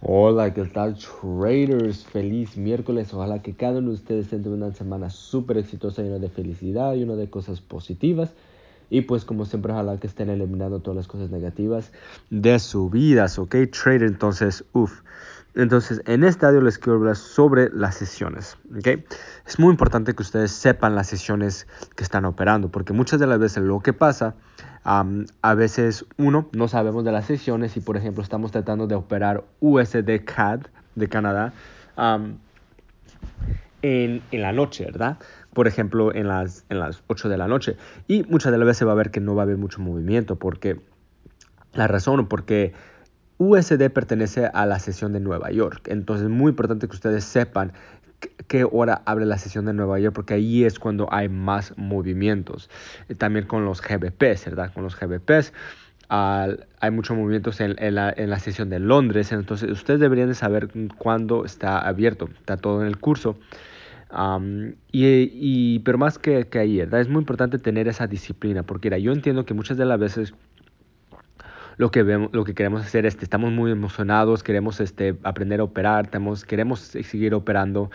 Hola, ¿qué tal traders? Feliz miércoles. Ojalá que cada uno de ustedes tenga una semana súper exitosa, llena de felicidad una de cosas positivas. Y pues como siempre, ojalá que estén eliminando todas las cosas negativas de su vida, ¿ok? Trader, entonces, uff. Entonces, en este audio les quiero hablar sobre las sesiones, ¿ok? Es muy importante que ustedes sepan las sesiones que están operando, porque muchas de las veces lo que pasa a veces, uno, no sabemos de las sesiones y, por ejemplo, estamos tratando de operar USD CAD de Canadá en, en, la noche, ¿verdad? Por ejemplo, en las, en las 8 de la noche. Y muchas de las veces va a ver que no va a haber mucho movimiento porque la razón, porque USD pertenece a la sesión de Nueva York. Entonces es muy importante que ustedes sepan qué hora abre la sesión de Nueva York, porque ahí es cuando hay más movimientos. También con los GBPs, ¿verdad? Con los GBPs. hay muchos movimientos en, la, sesión de Londres, entonces ustedes deberían de saber cuándo está abierto, está todo en el curso. y, pero más que, que ahí, ¿verdad? Es muy importante tener esa disciplina, porque yo entiendo que muchas de las veces lo que, vemos, lo que queremos hacer, este, estamos muy emocionados, queremos este, aprender a operar, queremos seguir operando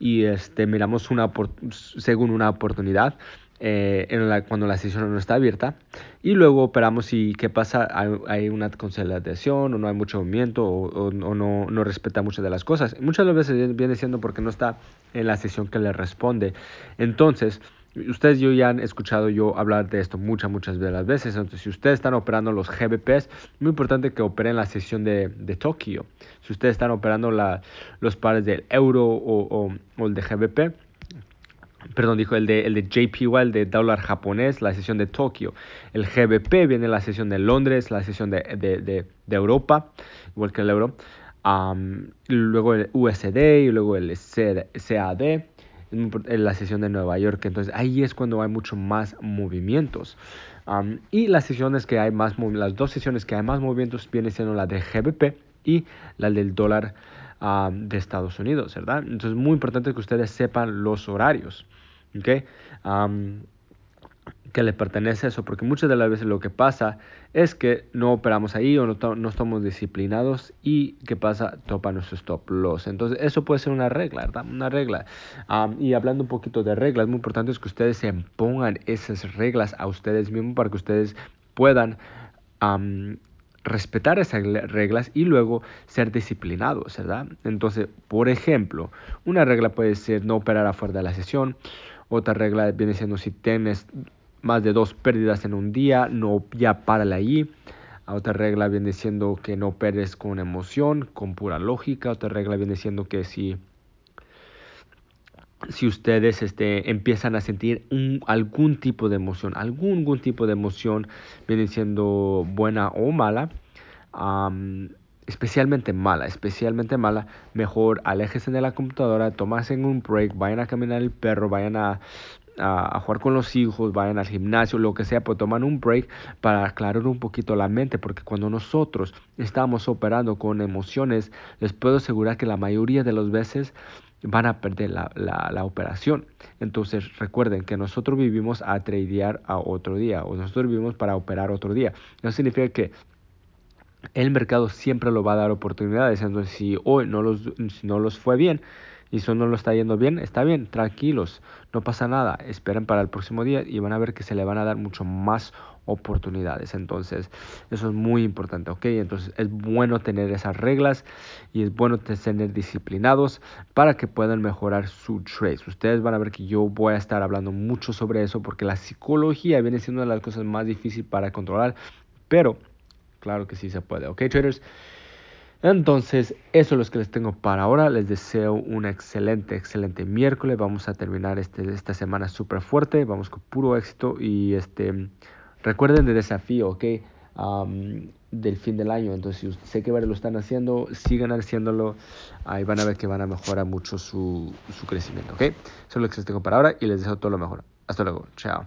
y este, miramos una, según una oportunidad. Eh, en la, cuando la sesión no está abierta y luego operamos y qué pasa, hay, una consolidación o no hay mucho movimiento o, no, no, respeta muchas de las cosas. Muchas de las veces viene siendo porque no está en la sesión que le responde. Entonces, Ustedes yo ya han escuchado yo hablar de esto muchas, muchas de las veces. Entonces, si ustedes están operando los GBPs, muy importante que operen la sesión de, de Tokio. Si ustedes están operando la, los pares del euro o, o, el de GBP, perdón, dijo el de, el de JPY, el de dólar japonés, la sesión de Tokio. El GBP viene la sesión de Londres, la sesión de, de, de, Europa, igual que el euro. luego el USD y luego el CAD en la sesión de Nueva York. Entonces ahí es cuando hay mucho más movimientos. y las sesiones que hay más, las dos sesiones que hay más movimientos viene siendo la de GBP y la del dólar de Estados Unidos, ¿verdad? Entonces es muy importante que ustedes sepan los horarios, ¿ok? Que le pertenece eso, porque muchas de las veces lo que pasa es que no operamos ahí o no, no estamos disciplinados y ¿qué pasa? Topa nuestro stop loss. Entonces eso puede ser una regla, ¿verdad? Una regla. y hablando un poquito de reglas, muy importante es que ustedes se impongan esas reglas a ustedes mismos para que ustedes puedan respetar esas reglas y luego ser disciplinados, ¿verdad? Entonces, por ejemplo, una regla puede ser no operar afuera de la sesión. Otra regla viene siendo si tienes más de dos pérdidas en un día, no ya párale ahí. Otra regla viene siendo que no perdes con emoción, con pura lógica. Otra regla viene siendo que si, si ustedes este, empiezan a sentir un, algún tipo de emoción, algún, algún tipo de emoción viene siendo buena o mala, especialmente mala, especialmente mala, mejor aléjense de la computadora, tomasen un break, vayan a caminar el perro, vayan a a, jugar con los hijos, vayan al gimnasio, lo que sea, pues toman un break para aclarar un poquito la mente, porque cuando nosotros estamos operando con emociones, les puedo asegurar que la mayoría de las veces van a perder la, la, operación. Entonces recuerden que nosotros vivimos a tradear a otro día o nosotros vivimos para operar otro día. Eso significa que el mercado siempre lo va a dar oportunidades. Entonces si hoy no los, no los fue bien, y si no lo está yendo bien, está bien, tranquilos, no pasa nada, esperen para el próximo día y van a ver que se le van a dar mucho más oportunidades. Entonces, eso es muy importante, ¿ok? Entonces, es bueno tener esas reglas y es bueno tener disciplinados para que puedan mejorar su trade. Ustedes van a ver que yo voy a estar hablando mucho sobre eso porque la psicología viene siendo una de las cosas más difíciles para controlar, pero claro que sí se puede, ¿ok, traders? Entonces, eso es lo que les tengo para ahora. Les deseo un excelente, excelente miércoles. Vamos a terminar este, esta semana súper fuerte. Vamos con puro éxito. Y este recuerden el desafío, ¿ok? del fin del año. Entonces, si sé que lo están haciendo, sigan haciéndolo. Ahí van a ver que van a mejorar mucho su, su crecimiento, ¿ok? Eso es lo que les tengo para ahora y les deseo todo lo mejor. Hasta luego. Chao.